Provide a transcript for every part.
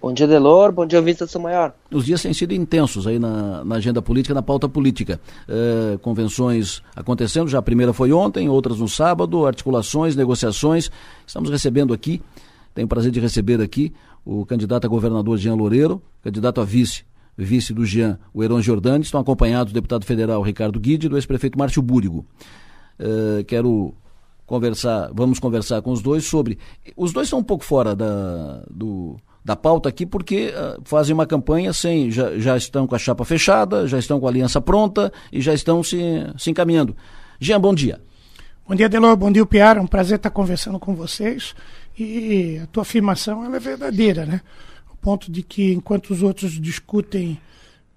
Bom dia, Delor. Bom dia, Vista Maior. Os dias têm sido intensos aí na, na agenda política, na pauta política. É, convenções acontecendo, já a primeira foi ontem, outras no sábado, articulações, negociações. Estamos recebendo aqui, tenho o prazer de receber aqui o candidato a governador Jean Loureiro, candidato a vice, vice do Jean, o Heron Jordani. Estão acompanhados do deputado federal Ricardo Guide e do ex-prefeito Márcio Búrigo. É, quero conversar, vamos conversar com os dois sobre. Os dois são um pouco fora da, do da pauta aqui porque uh, fazem uma campanha sem já, já estão com a chapa fechada, já estão com a aliança pronta e já estão se, se encaminhando. Jean, bom dia. Bom dia, Delor. Bom dia, Piara. Um prazer estar conversando com vocês. E a tua afirmação ela é verdadeira, né? O ponto de que enquanto os outros discutem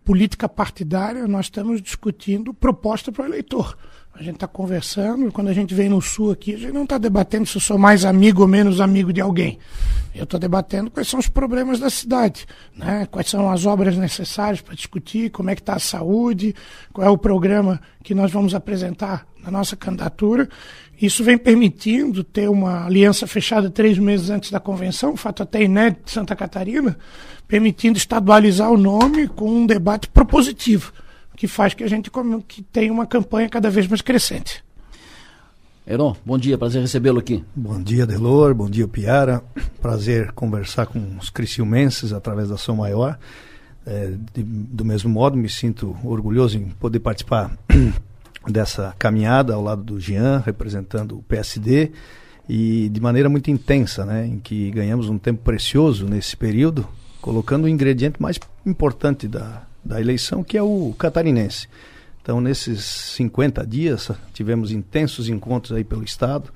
política partidária, nós estamos discutindo proposta para o eleitor. A gente está conversando, quando a gente vem no Sul aqui, a gente não está debatendo se eu sou mais amigo ou menos amigo de alguém. Eu estou debatendo quais são os problemas da cidade, né? quais são as obras necessárias para discutir, como é que está a saúde, qual é o programa que nós vamos apresentar na nossa candidatura. Isso vem permitindo ter uma aliança fechada três meses antes da convenção, fato até inédito de Santa Catarina, permitindo estadualizar o nome com um debate propositivo que faz que a gente que tenha uma campanha cada vez mais crescente. Heron, bom dia, prazer recebê-lo aqui. Bom dia, Delor, bom dia, Piara. Prazer conversar com os criciumenses através da São Maior. É, de, do mesmo modo, me sinto orgulhoso em poder participar dessa caminhada ao lado do Jean, representando o PSD, e de maneira muito intensa, né, em que ganhamos um tempo precioso nesse período, colocando o ingrediente mais importante da, da eleição, que é o catarinense. Então, nesses 50 dias, tivemos intensos encontros aí pelo Estado,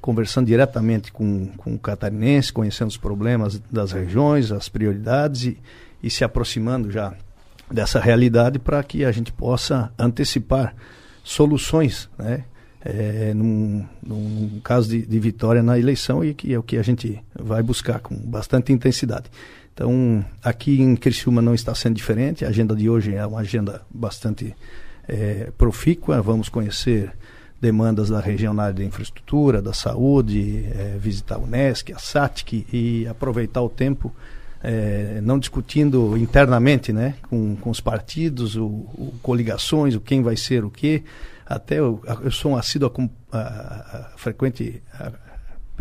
conversando diretamente com, com o catarinense, conhecendo os problemas das regiões, as prioridades e, e se aproximando já dessa realidade para que a gente possa antecipar soluções, né? É, num, num, caso de, de vitória na eleição e que é o que a gente vai buscar com bastante intensidade. Então, aqui em Criciúma não está sendo diferente. A agenda de hoje é uma agenda bastante é, profícua. Vamos conhecer demandas da região na área da infraestrutura, da saúde, é, visitar o NESC, a SATIC e aproveitar o tempo é, não discutindo internamente né, com, com os partidos, o, o, coligações, o quem vai ser o quê. Até eu, eu sou um assíduo a, a, a, frequente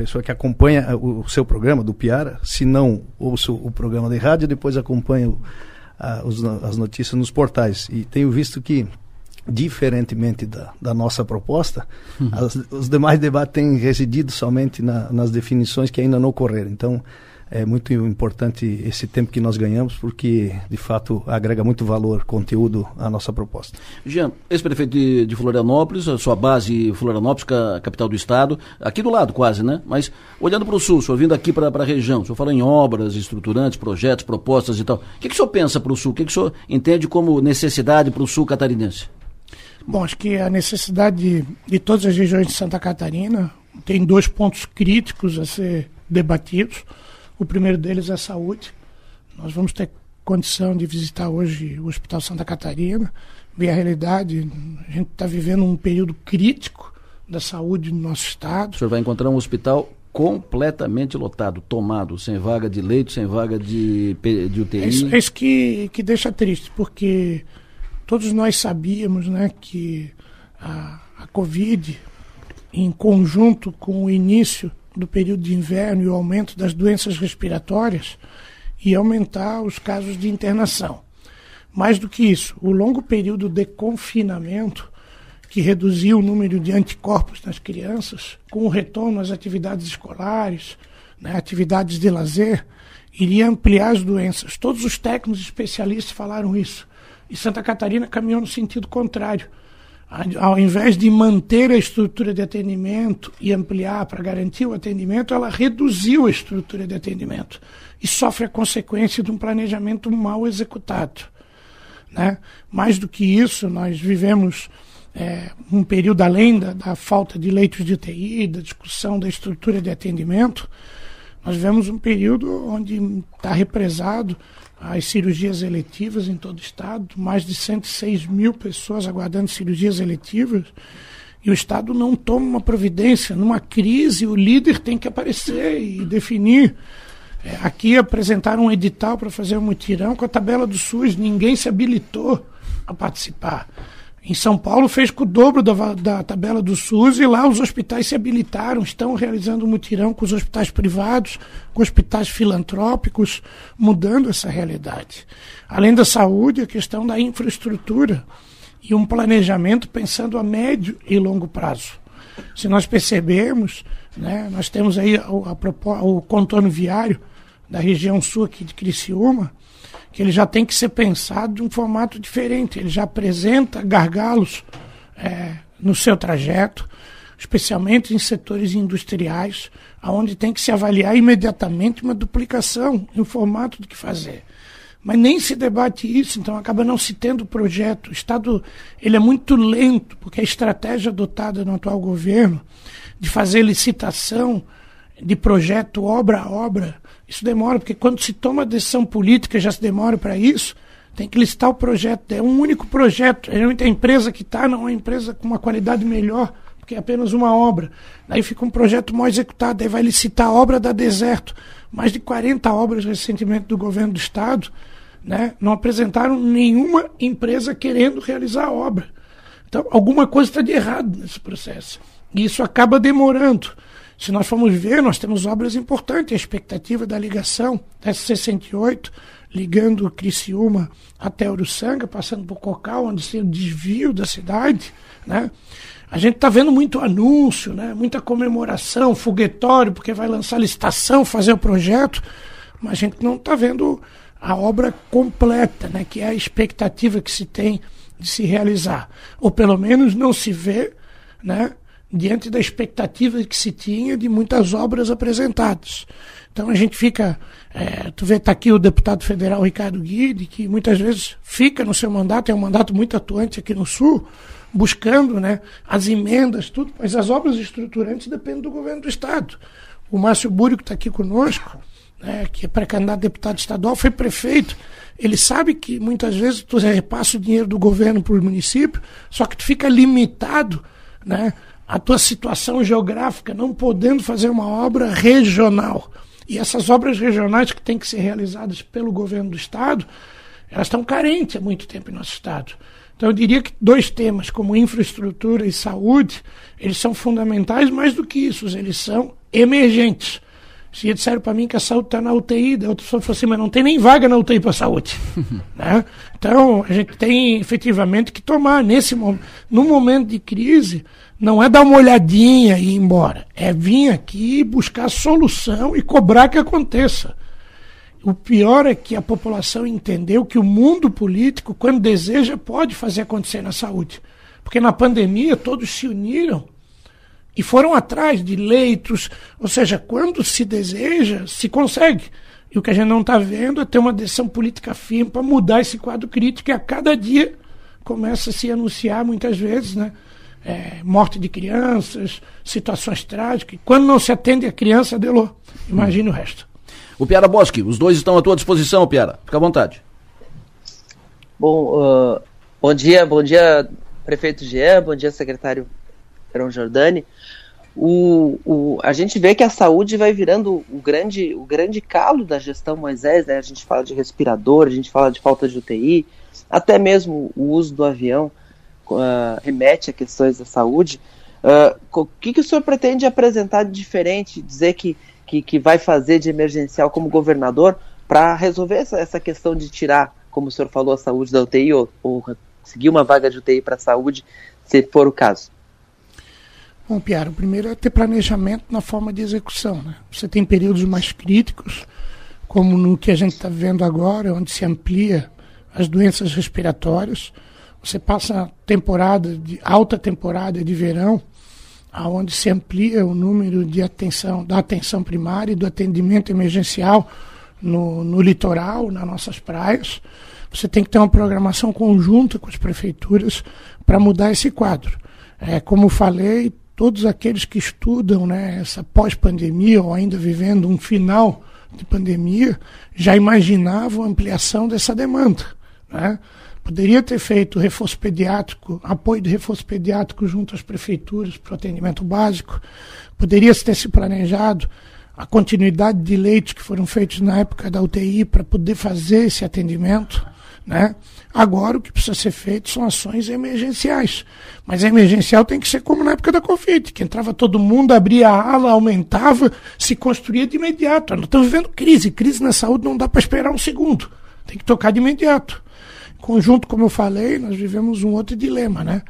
pessoa que acompanha o, o, seu programa do Piara, se não ouço o programa de rádio, depois acompanho a, os, as notícias nos portais. E tenho visto que, diferentemente da, da nossa proposta, uhum. as, os demais debates têm residido somente na, nas definições que ainda não ocorreram. Então, é muito importante esse tempo que nós ganhamos, porque de fato agrega muito valor, conteúdo à nossa proposta. Jean, ex-prefeito de, de, Florianópolis, a sua base Florianópolis, capital do estado, aqui do lado quase, né? Mas olhando para o sul, o senhor vindo aqui para a região, o senhor fala em obras, estruturantes, projetos, propostas e tal. O que, que o senhor pensa para o sul? O que, que o senhor entende como necessidade para o sul catarinense? Bom, acho que a necessidade de, de todas as regiões de Santa Catarina tem dois pontos críticos a ser debatidos. O primeiro deles é a saúde. Nós vamos ter condição de visitar hoje o Hospital Santa Catarina, ver a realidade. A gente está vivendo um período crítico da saúde no nosso estado. O senhor vai encontrar um hospital completamente lotado, tomado, sem vaga de leito, sem vaga de, de UTI. É isso, é isso que, que deixa triste, porque todos nós sabíamos né, que a, a Covid, em conjunto com o início do período de inverno e o aumento das doenças respiratórias e aumentar os casos de internação. Mais do que isso, o longo período de confinamento, que reduziu o número de anticorpos nas crianças, com o retorno às atividades escolares, né, atividades de lazer, iria ampliar as doenças. Todos os técnicos especialistas falaram isso. E Santa Catarina caminhou no sentido contrário ao invés de manter a estrutura de atendimento e ampliar para garantir o atendimento, ela reduziu a estrutura de atendimento e sofre a consequência de um planejamento mal executado. Né? Mais do que isso, nós vivemos é, um período além da, da, falta de leitos de UTI, da discussão da estrutura de atendimento, nós vivemos um período onde está represado as cirurgias eletivas em todo o estado, mais de 106 mil pessoas aguardando cirurgias eletivas, e o Estado não toma uma providência. Numa crise, o líder tem que aparecer e definir É, aqui apresentaram um edital para fazer um mutirão com a tabela do SUS, ninguém se habilitou a participar. Em São Paulo fez com o dobro da, da tabela do SUS e lá os hospitais se habilitaram, estão realizando um mutirão com os hospitais privados, com hospitais filantrópicos, mudando essa realidade. Além da saúde, a questão da infraestrutura e um planejamento pensando a médio e longo prazo. Se nós percebermos, né, nós temos aí a, o contorno viário da região sul aqui de Criciúma, que ele já tem que ser pensado de um formato diferente. Ele já apresenta gargalos é, no seu trajeto, especialmente em setores industriais, aonde tem que se avaliar imediatamente uma duplicação em formato do que fazer. Mas nem se debate isso, então acaba não se tendo projeto. O Estado ele é muito lento, porque a estratégia adotada no atual governo de fazer licitação de projeto obra a obra isso demora, porque quando se toma decisão política, já se demora para isso, tem que listar o projeto. É um único projeto. A empresa que está não é uma empresa com uma qualidade melhor, porque é apenas uma obra. Daí fica um projeto mal executado, daí vai licitar a obra da Deserto. Mais de 40 obras recentemente do governo do Estado né, não apresentaram nenhuma empresa querendo realizar a obra. Então, alguma coisa está de errado nesse processo. E isso acaba demorando. Se nós formos ver, nós temos obras importantes, a expectativa da ligação da S68, ligando Criciúma até Uruçanga, passando por Cocal, onde tem o desvio da cidade, né? A gente está vendo muito anúncio, né? muita comemoração, foguetório, porque vai lançar licitação, fazer o projeto, mas a gente não está vendo a obra completa, né? que é a expectativa que se tem de se realizar. Ou pelo menos não se vê né? Diante da expectativa que se tinha de muitas obras apresentadas. Então a gente fica. É, tu vê, está aqui o deputado federal Ricardo Guide, que muitas vezes fica no seu mandato, é um mandato muito atuante aqui no Sul, buscando né, as emendas, tudo, mas as obras estruturantes dependem do governo do Estado. O Márcio Búrio, que está aqui conosco, né, que é pré-candidato deputado estadual, foi prefeito. Ele sabe que muitas vezes tu repassa o dinheiro do governo para o município, só que tu fica limitado né, a tua situação geográfica, não podendo fazer uma obra regional. E essas obras regionais que têm que ser realizadas pelo governo do Estado, elas estão carentes há muito tempo em nosso Estado. Então eu diria que dois temas, como infraestrutura e saúde, eles são fundamentais, mais do que isso, eles são emergentes. Se disseram para mim que a saúde está na UTI, da outra pessoa falou assim, mas não tem nem vaga na UTI para a saúde. né? Então, a gente tem efetivamente que tomar, nesse no momento de crise, não é dar uma olhadinha e ir embora. É vir aqui buscar solução e cobrar que aconteça. O pior é que a população entendeu que o mundo político, quando deseja, pode fazer acontecer na saúde. Porque na pandemia todos se uniram e foram atrás de leitos. Ou seja, quando se deseja, se consegue. E o que a gente não está vendo é ter uma decisão política firme para mudar esse quadro crítico que a cada dia começa a se anunciar muitas vezes, né? É, morte de crianças, situações trágicas. Quando não se atende a criança, Delô, imagine hum. o resto. O Piara Bosque, os dois estão à tua disposição, Piara. Fica à vontade. Bom, uh, bom dia, bom dia, prefeito Jean, bom dia, secretário Perão Jordani. O, o, a gente vê que a saúde vai virando o grande, o grande calo da gestão Moisés, né? A gente fala de respirador, a gente fala de falta de UTI, até mesmo o uso do avião uh, remete a questões da saúde. Uh, o que, que o senhor pretende apresentar de diferente, dizer que, que, que vai fazer de emergencial como governador para resolver essa, essa questão de tirar, como o senhor falou, a saúde da UTI ou, ou conseguir uma vaga de UTI para a saúde, se for o caso? Bom, Piara, o primeiro é ter planejamento na forma de execução. Né? Você tem períodos mais críticos, como no que a gente está vendo agora, onde se amplia as doenças respiratórias. Você passa temporada de alta temporada de verão, aonde se amplia o número de atenção da atenção primária e do atendimento emergencial no, no litoral, nas nossas praias. Você tem que ter uma programação conjunta com as prefeituras para mudar esse quadro. É, como falei, todos aqueles que estudam né, essa pós-pandemia ou ainda vivendo um final de pandemia já imaginavam a ampliação dessa demanda. Né? Poderia ter feito reforço pediátrico, apoio de reforço pediátrico junto às prefeituras para o atendimento básico. Poderia ter se planejado a continuidade de leitos que foram feitos na época da UTI para poder fazer esse atendimento. Né? Agora o que precisa ser feito são ações emergenciais. Mas emergencial tem que ser como na época da Covid, que entrava todo mundo, abria a ala, aumentava, se construía de imediato. Nós estamos vivendo crise. Crise na saúde não dá para esperar um segundo. Tem que tocar de imediato. Conjunto, como eu falei, nós vivemos um outro dilema, né?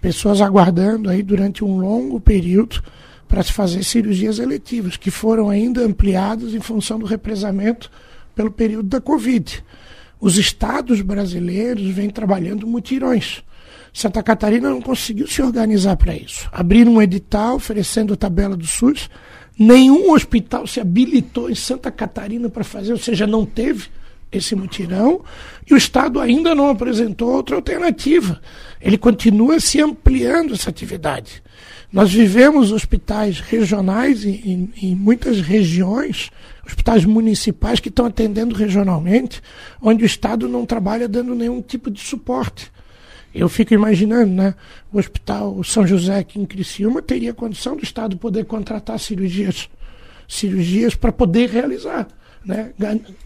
Pessoas aguardando aí durante um longo período para se fazer cirurgias eletivas, que foram ainda ampliadas em função do represamento pelo período da Covid. Os estados brasileiros vêm trabalhando mutirões. Santa Catarina não conseguiu se organizar para isso. Abriram um edital oferecendo a tabela do SUS. Nenhum hospital se habilitou em Santa Catarina para fazer, ou seja, não teve esse mutirão. E o Estado ainda não apresentou outra alternativa. Ele continua se ampliando essa atividade. Nós vivemos hospitais regionais em, em, em, muitas regiões, hospitais municipais que estão atendendo regionalmente, onde o Estado não trabalha dando nenhum tipo de suporte. Eu fico imaginando, né? O Hospital São José aqui em Criciúma teria condição do Estado poder contratar cirurgias, cirurgias para poder realizar. Né,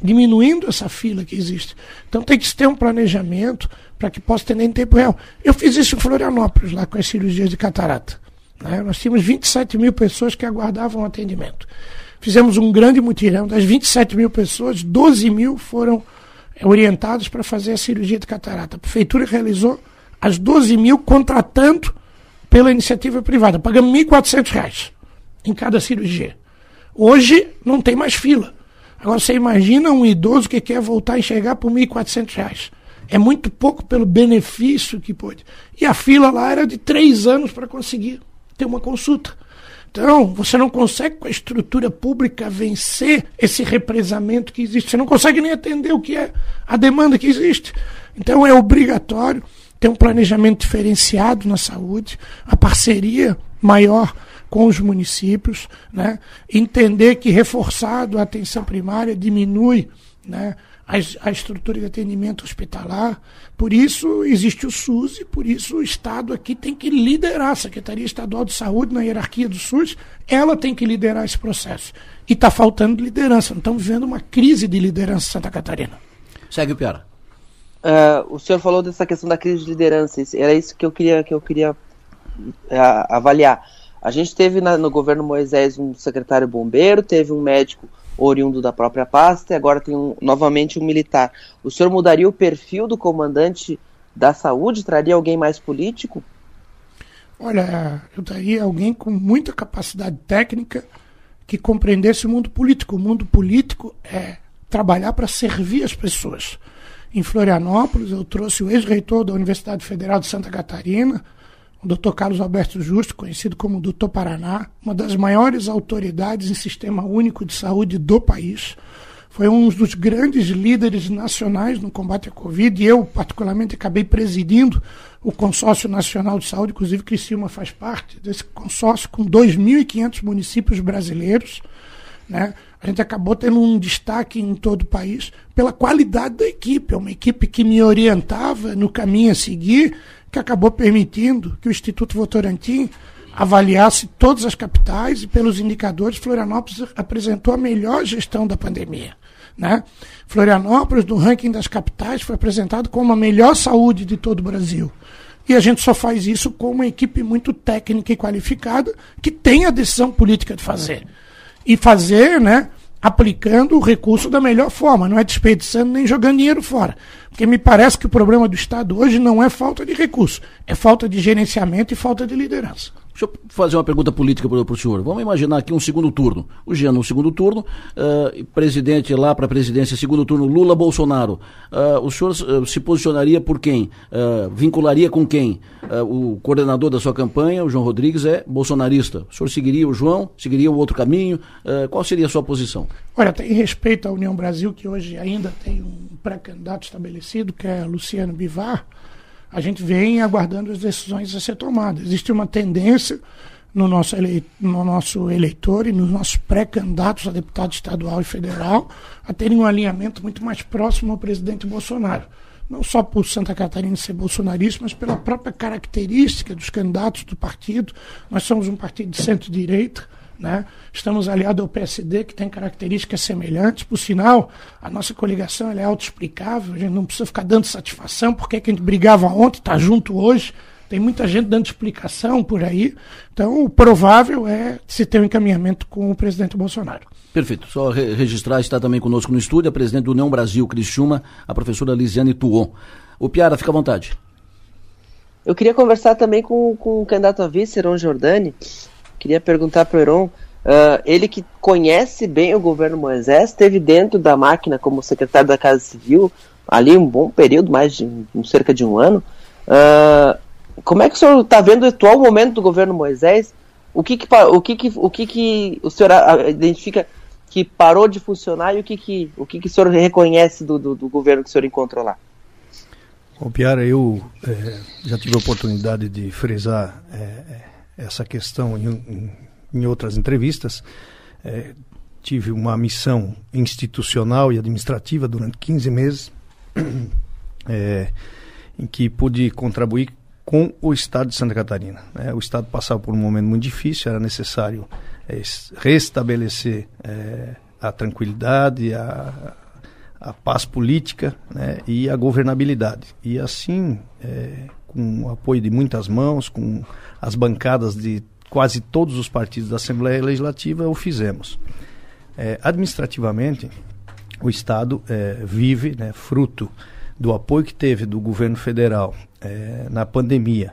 diminuindo essa fila que existe. Então tem que ter um planejamento para que possa atender em tempo real. Eu fiz isso em Florianópolis, lá com as cirurgias de catarata. Né? Nós tínhamos 27 mil pessoas que aguardavam atendimento. Fizemos um grande mutirão. Das 27 mil pessoas, 12 mil foram eh, orientados para fazer a cirurgia de catarata. A prefeitura realizou as 12 mil contratando pela iniciativa privada. Pagamos R$ 1.400 em cada cirurgia. Hoje não tem mais fila. Agora você imagina um idoso que quer voltar a enxergar por R$ 1.400. É muito pouco pelo benefício que pode. E a fila lá era de três anos para conseguir ter uma consulta. Então, você não consegue com a estrutura pública vencer esse represamento que existe. Você não consegue nem atender o que é a demanda que existe. Então, é obrigatório ter um planejamento diferenciado na saúde, a parceria maior com os municípios, né? entender que reforçado a atenção primária diminui né? a, a estrutura de atendimento hospitalar. Por isso existe o SUS e por isso o Estado aqui tem que liderar a Secretaria Estadual de Saúde na hierarquia do SUS, ela tem que liderar esse processo. E está faltando liderança. Estamos vivendo uma crise de liderança em Santa Catarina. Segue o Piara. Uh, o senhor falou dessa questão da crise de liderança. Era isso que eu queria, que eu queria uh, avaliar. A gente teve na, no governo Moisés um secretário bombeiro, teve um médico oriundo da própria pasta, e agora tem um, novamente um militar. O senhor mudaria o perfil do comandante da saúde? Traria alguém mais político? Olha, eu daria alguém com muita capacidade técnica que compreendesse o mundo político. O mundo político é trabalhar para servir as pessoas. Em Florianópolis, eu trouxe o ex-reitor da Universidade Federal de Santa Catarina, o Dr. Carlos Alberto Justo, conhecido como Dr. Paraná, uma das maiores autoridades em sistema único de saúde do país. Foi um dos grandes líderes nacionais no combate à Covid e eu, particularmente, acabei presidindo o Consórcio Nacional de Saúde, inclusive Criciúma faz parte desse consórcio, com 2.500 municípios brasileiros. Né? A gente acabou tendo um destaque em todo o país pela qualidade da equipe. É uma equipe que me orientava no caminho a seguir que acabou permitindo que o Instituto Votorantim avaliasse todas as capitais e pelos indicadores Florianópolis apresentou a melhor gestão da pandemia. Né? Florianópolis, no ranking das capitais, foi apresentado como a melhor saúde de todo o Brasil. E a gente só faz isso com uma equipe muito técnica e qualificada que tem a decisão política de fazer. E fazer, né, aplicando o recurso da melhor forma, não é desperdiçando nem jogando dinheiro fora. Porque me parece que o problema do Estado hoje não é falta de recurso, é falta de gerenciamento e falta de liderança. Deixa eu fazer uma pergunta política para o senhor. Vamos imaginar aqui um segundo turno. O Jean no segundo turno, uh, presidente lá para a presidência, segundo turno, Lula Bolsonaro. Uh, o senhor uh, se posicionaria por quem? vincularia com quem? o coordenador da sua campanha, o João Rodrigues, é bolsonarista. O senhor seguiria o João? Seguiria o outro caminho? qual seria a sua posição? Olha, tem respeito à União Brasil, que hoje ainda tem um pré-candidato estabelecido, que é Luciano Bivar a gente vem aguardando as decisões a ser tomadas. Existe uma tendência no nosso, ele, no nosso eleitor e nos nossos pré-candidatos a deputado estadual e federal a terem um alinhamento muito mais próximo ao presidente Bolsonaro. Não só por Santa Catarina ser bolsonarista, mas pela própria característica dos candidatos do partido. Nós somos um partido de centro-direita, Né? Estamos aliados ao PSD, que tem características semelhantes. Por sinal, a nossa coligação é autoexplicável, a gente não precisa ficar dando satisfação, porque que a gente brigava ontem, está junto hoje. Tem muita gente dando explicação por aí. Então, o provável é se ter um encaminhamento com o presidente Bolsonaro. Perfeito. Só re registrar, está também conosco no estúdio a presidente do União Brasil Criciúma, a professora Lisiane Tuon. O Piara, fica à vontade. Eu queria conversar também com, com o candidato a vice, Heron Jordani. Queria perguntar para o Heron, uh, ele que conhece bem o governo Moisés, esteve dentro da máquina como secretário da Casa Civil, ali um bom período, mais de um, cerca de um ano. Uh, como é que o senhor está vendo o atual momento do governo Moisés? O que, que o que, que, o que, que o senhor identifica que parou de funcionar e o que, que, o, que, que o senhor reconhece do, do, do governo que o senhor encontrou lá? Bom, Piara, eu é, já tive a oportunidade de frisar é, essa questão em, em, outras entrevistas. É, tive uma missão institucional e administrativa durante 15 meses, em que pude contribuir com o Estado de Santa Catarina. Né? O Estado passava por um momento muito difícil, era necessário é, restabelecer é, a tranquilidade, a, a paz política né? e a governabilidade. E assim, é, com o apoio de muitas mãos, com as bancadas de quase todos os partidos da Assembleia Legislativa, o fizemos. É, administrativamente, o Estado é, vive, né, fruto do apoio que teve do governo federal é, na pandemia,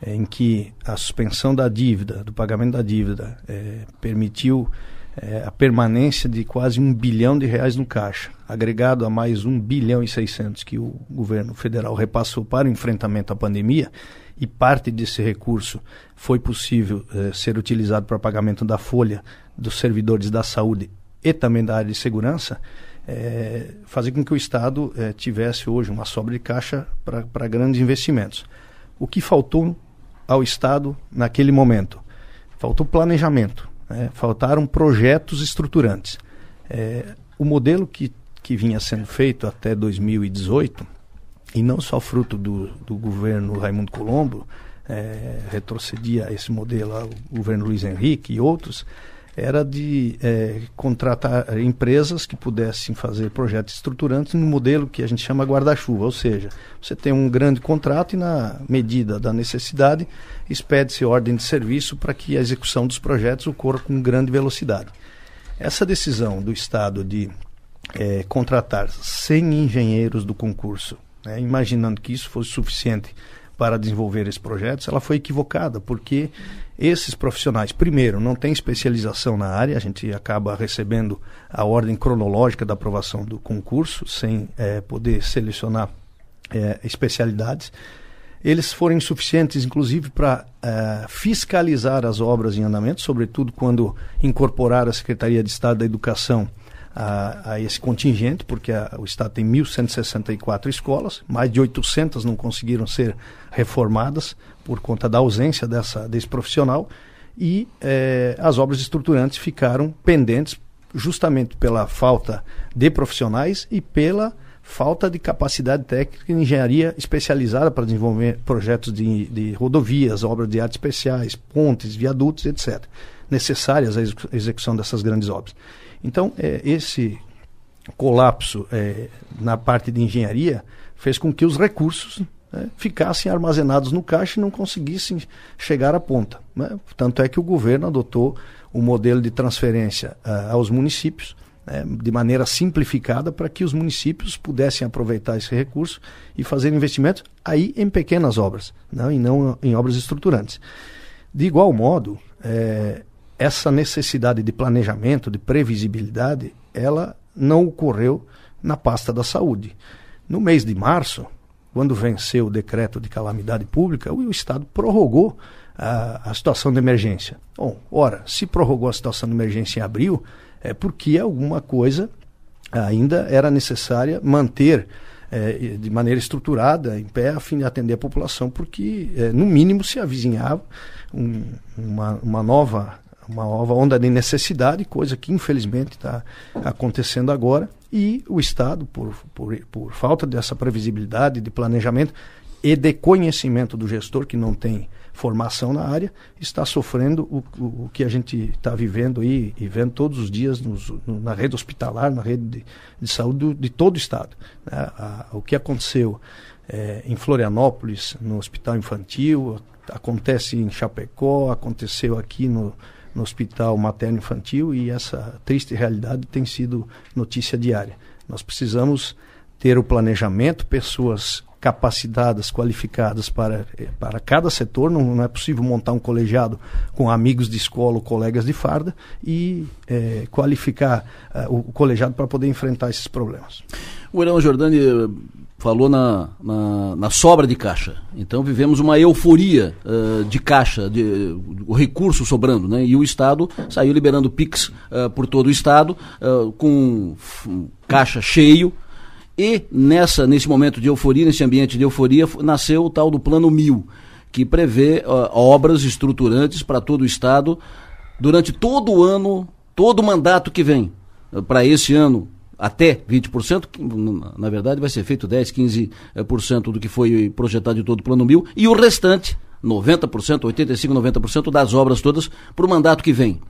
é, em que a suspensão da dívida, do pagamento da dívida, é, permitiu é, a permanência de quase um bilhão de reais no caixa, agregado a mais um bilhão e seiscentos que o governo federal repassou para o enfrentamento à pandemia, e parte desse recurso foi possível é, ser utilizado para pagamento da folha dos servidores da saúde e também da área de segurança, é, fazer com que o Estado é, tivesse hoje uma sobra de caixa para grandes investimentos. O que faltou ao Estado naquele momento? Faltou planejamento, né? faltaram projetos estruturantes. É, o modelo que, que vinha sendo feito até 2018, e não só fruto do, do governo Raimundo Colombo, é, retrocedia esse modelo ao governo Luiz Henrique e outros, era de é, contratar empresas que pudessem fazer projetos estruturantes no modelo que a gente chama guarda-chuva, ou seja, você tem um grande contrato e na medida da necessidade expede-se ordem de serviço para que a execução dos projetos ocorra com grande velocidade. Essa decisão do Estado de é, contratar 100 engenheiros do concurso, né, imaginando que isso fosse suficiente para desenvolver esses projetos, ela foi equivocada, porque esses profissionais, primeiro, não têm especialização na área, a gente acaba recebendo a ordem cronológica da aprovação do concurso, sem é, poder selecionar é, especialidades. Eles foram insuficientes, inclusive, para é, fiscalizar as obras em andamento, sobretudo quando incorporar a Secretaria de Estado da Educação a, a esse contingente, porque a, o Estado tem 1.164 escolas, mais de 800 não conseguiram ser reformadas por conta da ausência dessa, desse profissional, e eh, as obras estruturantes ficaram pendentes justamente pela falta de profissionais e pela falta de capacidade técnica e engenharia especializada para desenvolver projetos de, de rodovias, obras de arte especiais, pontes, viadutos, etc., necessárias à execução dessas grandes obras. Então, é, esse colapso é, na parte de engenharia fez com que os recursos né, ficassem armazenados no caixa e não conseguissem chegar à ponta. Né? Tanto é que o governo adotou o modelo de transferência uh, aos municípios né, de maneira simplificada para que os municípios pudessem aproveitar esse recurso e fazer investimentos aí em pequenas obras, não, e não em obras estruturantes. De igual modo, é, essa necessidade de planejamento, de previsibilidade, ela não ocorreu na pasta da saúde. No mês de março, quando venceu o decreto de calamidade pública, o Estado prorrogou a, a situação de emergência. Bom, ora, se prorrogou a situação de emergência em abril, é porque alguma coisa ainda era necessária manter é, de maneira estruturada, em pé, a fim de atender a população, porque, é, no mínimo, se avizinhava um, uma, uma nova uma nova onda de necessidade, coisa que infelizmente está acontecendo agora, e o Estado, por, por, por falta dessa previsibilidade de planejamento e de conhecimento do gestor que não tem formação na área, está sofrendo o, o, o que a gente está vivendo aí e vendo todos os dias nos, no, na rede hospitalar, na rede de, de saúde do, de todo o estado. Né? A, o que aconteceu é, em Florianópolis, no hospital infantil, acontece em Chapecó, aconteceu aqui no, no hospital materno-infantil e essa triste realidade tem sido notícia diária. Nós precisamos ter o planejamento, pessoas capacitadas, qualificadas para, para cada setor. Não, não, é possível montar um colegiado com amigos de escola ou colegas de farda e é, qualificar uh, o colegiado para poder enfrentar esses problemas. O Irão Jordani eh, falou na, na, na, sobra de caixa. Então vivemos uma euforia uh, de caixa, de, o recurso sobrando, né? E o Estado saiu liberando PIX uh, por todo o Estado, uh, com caixa cheio, e nessa, nesse momento de euforia, nesse ambiente de euforia, nasceu o tal do Plano Mil, que prevê obras estruturantes para todo o Estado durante todo o ano, todo o mandato que vem. Para esse ano, até 20%, que, na verdade vai ser feito 10, 15% do que foi projetado de todo o Plano Mil, e o restante, 90%, 85%, 90% das obras todas, para o mandato que vem.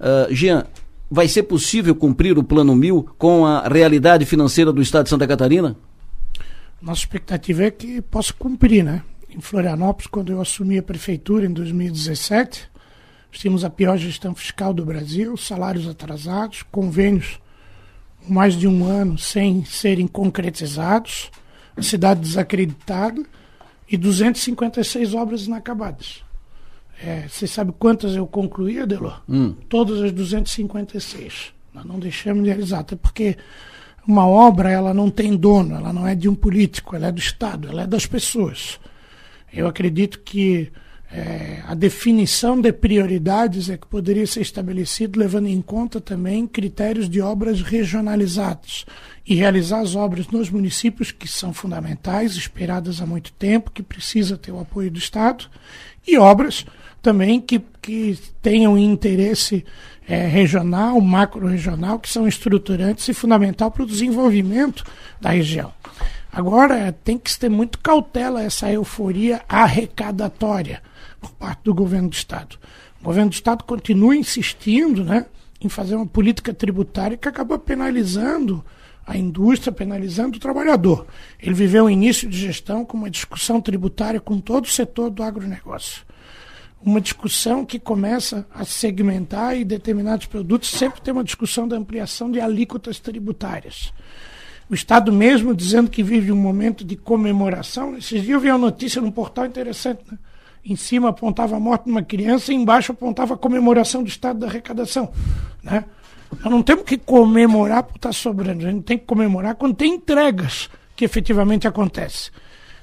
Uh, Jean, vai ser possível cumprir o Plano Mil com a realidade financeira do Estado de Santa Catarina? Nossa expectativa é que possa cumprir, né? Em Florianópolis, quando eu assumi a prefeitura em 2017, tínhamos a pior gestão fiscal do Brasil, salários atrasados, convênios mais de um ano sem serem concretizados, a cidade desacreditada e 256 obras inacabadas. É, você sabe quantas eu concluí, Adelor? Hum. Todas as 256. Nós não deixamos de realizar, até porque uma obra ela não tem dono, ela não é de um político, ela é do Estado, ela é das pessoas. Eu acredito que é, a definição de prioridades é que poderia ser estabelecido levando em conta também critérios de obras regionalizadas e realizar as obras nos municípios que são fundamentais, esperadas há muito tempo, que precisa ter o apoio do Estado, e obras também que, que tenham interesse é, regional, macro-regional, que são estruturantes e fundamental para o desenvolvimento da região. Agora, tem que ter muito cautela essa euforia arrecadatória por parte do governo do Estado. O governo do Estado continua insistindo né, em fazer uma política tributária que acaba penalizando a indústria, penalizando o trabalhador. Ele viveu o início de gestão com uma discussão tributária com todo o setor do agronegócio uma discussão que começa a segmentar e determinados produtos sempre tem uma discussão da ampliação de alíquotas tributárias. O Estado mesmo dizendo que vive um momento de comemoração. Esses dias eu vi uma notícia num portal interessante. Né? Em cima apontava a morte de uma criança e embaixo apontava a comemoração do Estado da arrecadação. Né? Nós não temos que comemorar por estar sobrando, a gente tem que comemorar quando tem entregas que efetivamente acontecem.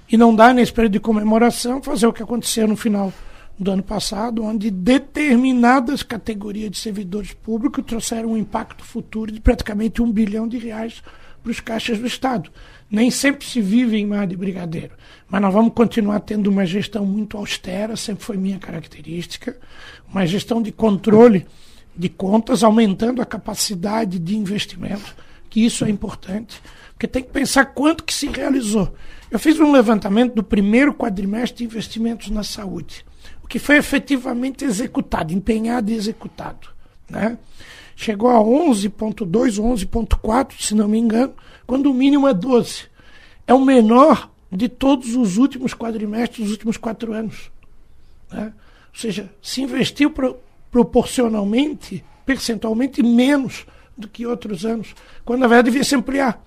E não dá, nesse período de comemoração, fazer o que aconteceu no final do ano passado, onde determinadas categorias de servidores públicos trouxeram um impacto futuro de praticamente um bilhão de reais para os caixas do Estado. Nem sempre se vive em mar de brigadeiro, mas nós vamos continuar tendo uma gestão muito austera, sempre foi minha característica, uma gestão de controle de contas, aumentando a capacidade de investimento, que isso é importante, porque tem que pensar quanto que se realizou. Eu fiz um levantamento do primeiro quadrimestre de investimentos na saúde que foi efetivamente executado, empenhado e executado. Né? Chegou a 11,2, 11,4, se não me engano, quando o mínimo é 12. É o menor de todos os últimos quadrimestres dos últimos quatro anos. Né? Ou seja, se investiu pro, proporcionalmente, percentualmente, menos do que outros anos, quando na verdade devia se ampliar.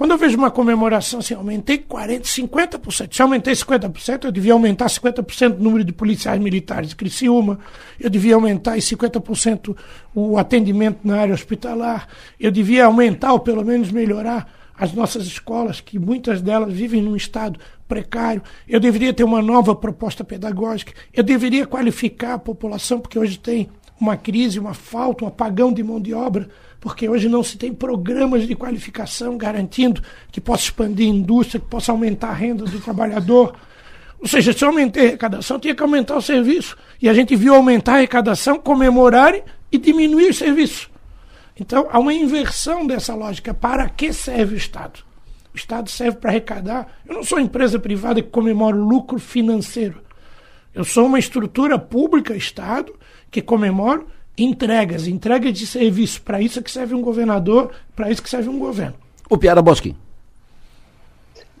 Quando eu vejo uma comemoração assim, aumentei 40%, 50%. Se aumentei 50%, eu devia aumentar 50% o número de policiais militares de Criciúma, eu devia aumentar em 50% o atendimento na área hospitalar, eu devia aumentar ou pelo menos melhorar as nossas escolas, que muitas delas vivem num estado precário. Eu deveria ter uma nova proposta pedagógica, eu deveria qualificar a população, porque hoje tem uma crise, uma falta, um apagão de mão de obra porque hoje não se tem programas de qualificação garantindo que possa expandir a indústria, que possa aumentar a renda do trabalhador. Ou seja, se eu aumentei a arrecadação, tinha que aumentar o serviço. E a gente viu aumentar a arrecadação, comemorar e diminuir o serviço. Então, há uma inversão dessa lógica. Para que serve o Estado? O Estado serve para arrecadar. Eu não sou empresa privada que comemora lucro financeiro. Eu sou uma estrutura pública, Estado, que comemora entregas, entregas de serviço. Para isso é que serve um governador, para isso que serve um governo. O Piara Boschi.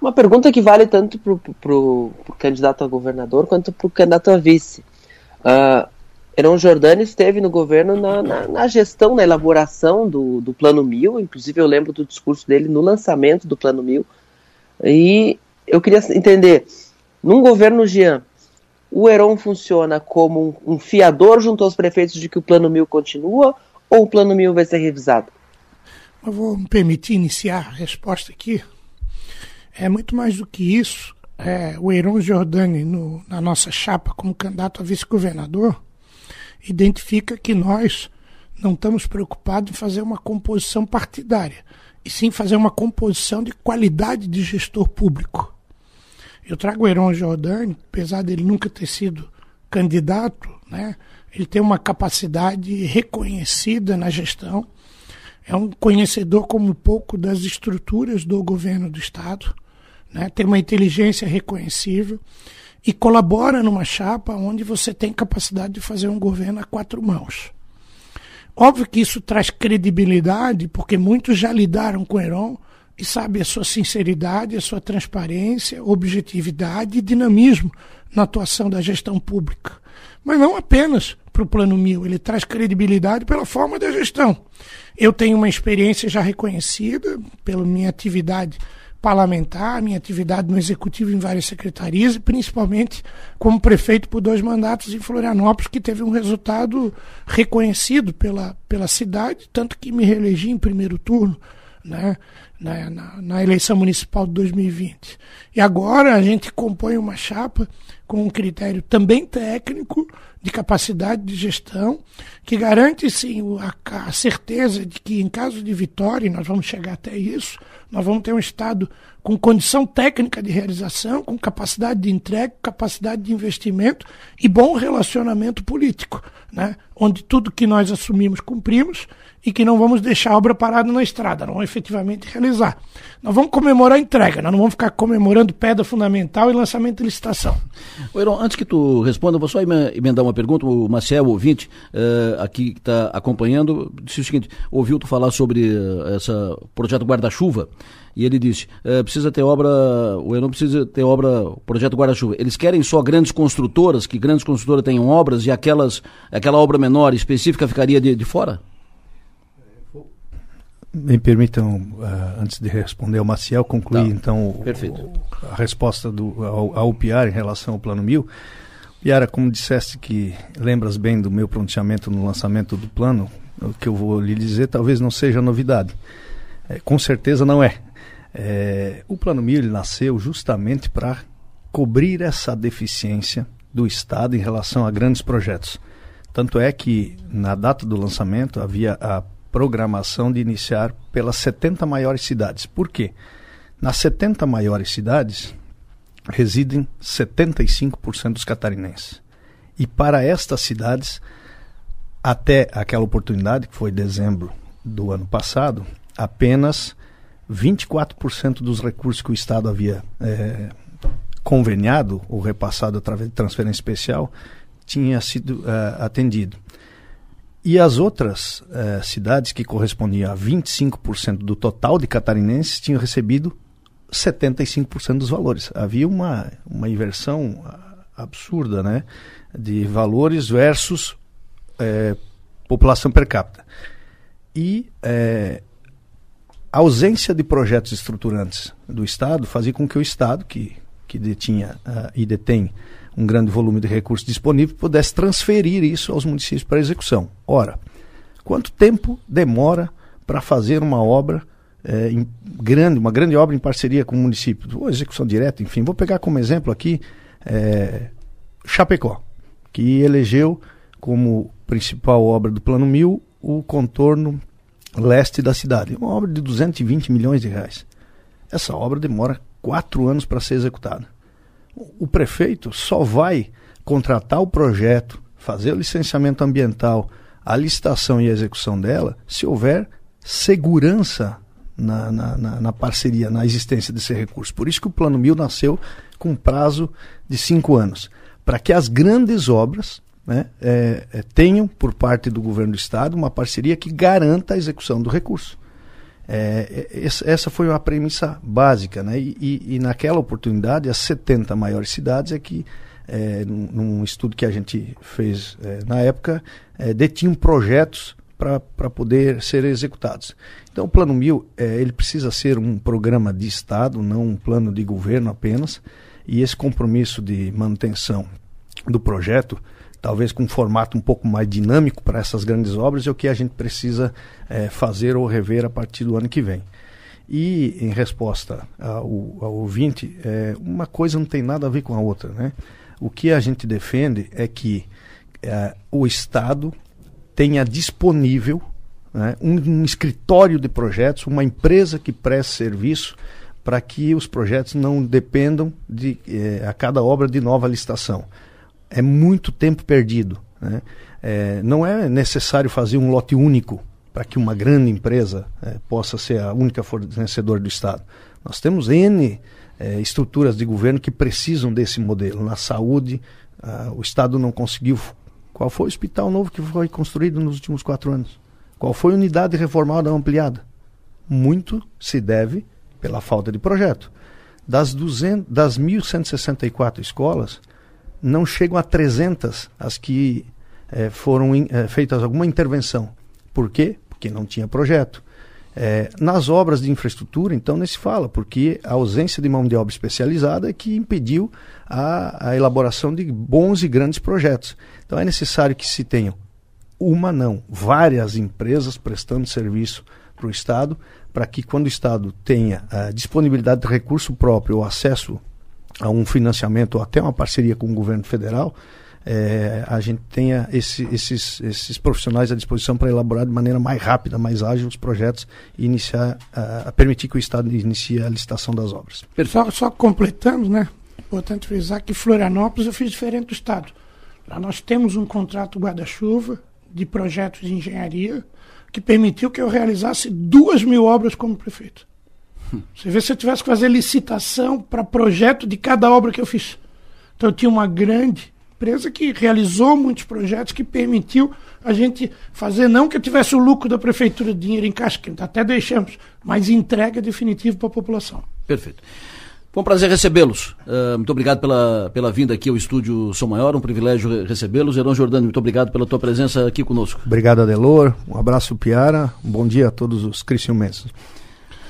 Uma pergunta que vale tanto para o candidato a governador quanto para o candidato a vice. Uh, Heron Jordani esteve no governo na, na, na, gestão, na elaboração do, do Plano Mil, inclusive eu lembro do discurso dele no lançamento do Plano Mil. E eu queria entender, num governo Jean, o Heron funciona como um, um fiador junto aos prefeitos de que o Plano Mil continua ou o Plano Mil vai ser revisado? Eu vou me permitir iniciar a resposta aqui. É muito mais do que isso. É, o Heron Jordani, no, na nossa chapa como candidato a vice-governador, identifica que nós não estamos preocupados em fazer uma composição partidária, e sim fazer uma composição de qualidade de gestor público. Eu trago o Heron Jordani, apesar dele nunca ter sido candidato, né, ele tem uma capacidade reconhecida na gestão, é um conhecedor como pouco das estruturas do governo do Estado, né, tem uma inteligência reconhecível e colabora numa chapa onde você tem capacidade de fazer um governo a quatro mãos. Óbvio que isso traz credibilidade, porque muitos já lidaram com o Heron e sabem a sua sinceridade, a sua transparência, objetividade e dinamismo na atuação da gestão pública. Mas não apenas para o Plano Mil, ele traz credibilidade pela forma da gestão. Eu tenho uma experiência já reconhecida pela minha atividade parlamentar, minha atividade no executivo em várias secretarias, e principalmente como prefeito por dois mandatos em Florianópolis, que teve um resultado reconhecido pela, pela cidade, tanto que me reelegi em primeiro turno. Né, na, na, na, eleição municipal de 2020. E agora a gente compõe uma chapa com um critério também técnico, de capacidade de gestão, que garante sim a, a certeza de que, em caso de vitória, e nós vamos chegar até isso, nós vamos ter um Estado com condição técnica de realização, com capacidade de entrega, capacidade de investimento e bom relacionamento político, né? onde tudo que nós assumimos cumprimos e que não vamos deixar a obra parada na estrada, não vamos efetivamente realizar. Nós vamos comemorar a entrega, nós não vamos ficar comemorando pedra fundamental e lançamento de licitação. Heron, antes que tu responda, vou só emendar uma pergunta. O Marcel, ouvinte, uh, aqui que está acompanhando, disse o seguinte: ouviu tu falar sobre uh, esse projeto guarda-chuva e ele disse: uh, precisa ter obra, o Heron precisa ter obra, projeto guarda-chuva. Eles querem só grandes construtoras, que grandes construtoras tenham obras e aquelas, aquela obra menor específica ficaria de, de fora? Me permitam, uh, antes de responder ao Maciel, concluir tá. então o, a resposta do, ao, ao Piara em relação ao Plano Mil. Piara, como disseste que lembras bem do meu pronunciamento no lançamento do plano, o que eu vou lhe dizer talvez não seja novidade. É, com certeza não é. é o Plano Mil nasceu justamente para cobrir essa deficiência do Estado em relação a grandes projetos. Tanto é que, na data do lançamento, havia a programação de iniciar pelas 70 maiores cidades. Por quê? Nas 70 maiores cidades residem 75% dos catarinenses. E para estas cidades, até aquela oportunidade, que foi dezembro do ano passado, apenas 24% dos recursos que o Estado havia é, conveniado ou repassado através de transferência especial tinha sido uh, atendido. E as outras eh, cidades, que correspondiam a 25% do total de catarinenses, tinham recebido 75% dos valores. Havia uma, uma inversão absurda né, de valores versus eh, população per capita. E eh, a ausência de projetos estruturantes do Estado fazia com que o Estado, que, que detinha uh, e detém um grande volume de recursos disponível, pudesse transferir isso aos municípios para execução. Ora, quanto tempo demora para fazer uma obra é, em, grande, uma grande obra em parceria com o município? Ou execução direta, enfim. Vou pegar como exemplo aqui é, Chapecó, que elegeu como principal obra do Plano Mil o contorno leste da cidade. Uma obra de 220 milhões de reais. Essa obra demora quatro anos para ser executada o prefeito só vai contratar o projeto, fazer o licenciamento ambiental, a licitação e a execução dela, se houver segurança na, na, na, na parceria, na existência desse recurso. Por isso que o Plano Mil nasceu com prazo de cinco anos, para que as grandes obras né, é, é, tenham, por parte do governo do Estado, uma parceria que garanta a execução do recurso. É, é essa foi uma premissa básica. Né? E, e, e, naquela oportunidade, as 70 maiores cidades é que, é, num, num, estudo que a gente fez é, na época, é, detinham projetos para poder ser executados. Então, o Plano Mil é, ele precisa ser um programa de Estado, não um plano de governo apenas, e esse compromisso de manutenção do projeto talvez com um formato um pouco mais dinâmico para essas grandes obras, é o que a gente precisa é, fazer ou rever a partir do ano que vem. E, em resposta ao, ao ouvinte, é, uma coisa não tem nada a ver com a outra. Né? O que a gente defende é que é, o Estado tenha disponível né, um, um escritório de projetos, uma empresa que preste serviço para que os projetos não dependam de, é, a cada obra de nova licitação é muito tempo perdido. Né? É, não é necessário fazer um lote único para que uma grande empresa é, possa ser a única fornecedora do Estado. Nós temos N é, estruturas de governo que precisam desse modelo. Na saúde, o Estado não conseguiu. Qual foi o hospital novo que foi construído nos últimos quatro anos? Qual foi a unidade reformada ampliada? Muito se deve pela falta de projeto. Das, 200, das 1.164 escolas, não chegam a 300 as que é, foram in, é, feitas alguma intervenção. Por quê? Porque não tinha projeto. É, nas obras de infraestrutura, então, nem se fala, porque a ausência de mão de obra especializada é que impediu a, a elaboração de bons e grandes projetos. Então, é necessário que se tenham uma, não, várias empresas prestando serviço para o Estado, para que, quando o Estado tenha a disponibilidade de recurso próprio ou acesso a um financiamento ou até uma parceria com o governo federal, é, a gente tenha esse, esses, esses profissionais à disposição para elaborar de maneira mais rápida, mais ágil os projetos e iniciar, uh, permitir que o Estado inicie a licitação das obras. Só, só completando, né? Importante frisar que Florianópolis eu fiz diferente do Estado. Lá nós temos um contrato guarda-chuva de projetos de engenharia que permitiu que eu realizasse duas mil obras como prefeito. Você vê se eu tivesse que fazer licitação para projeto de cada obra que eu fiz. Então eu tinha uma grande empresa que realizou muitos projetos que permitiu a gente fazer, não que eu tivesse o lucro da prefeitura de dinheiro em caixa, que até deixamos, mas entrega definitiva para a população. Perfeito. Foi um prazer recebê-los. Uh, muito obrigado pela, pela vinda aqui ao estúdio São Maior, um privilégio recebê-los. Heron Jordano, muito obrigado pela tua presença aqui conosco. Obrigado, Adelor. Um abraço, Piara. Um bom dia a todos os cristiumenses.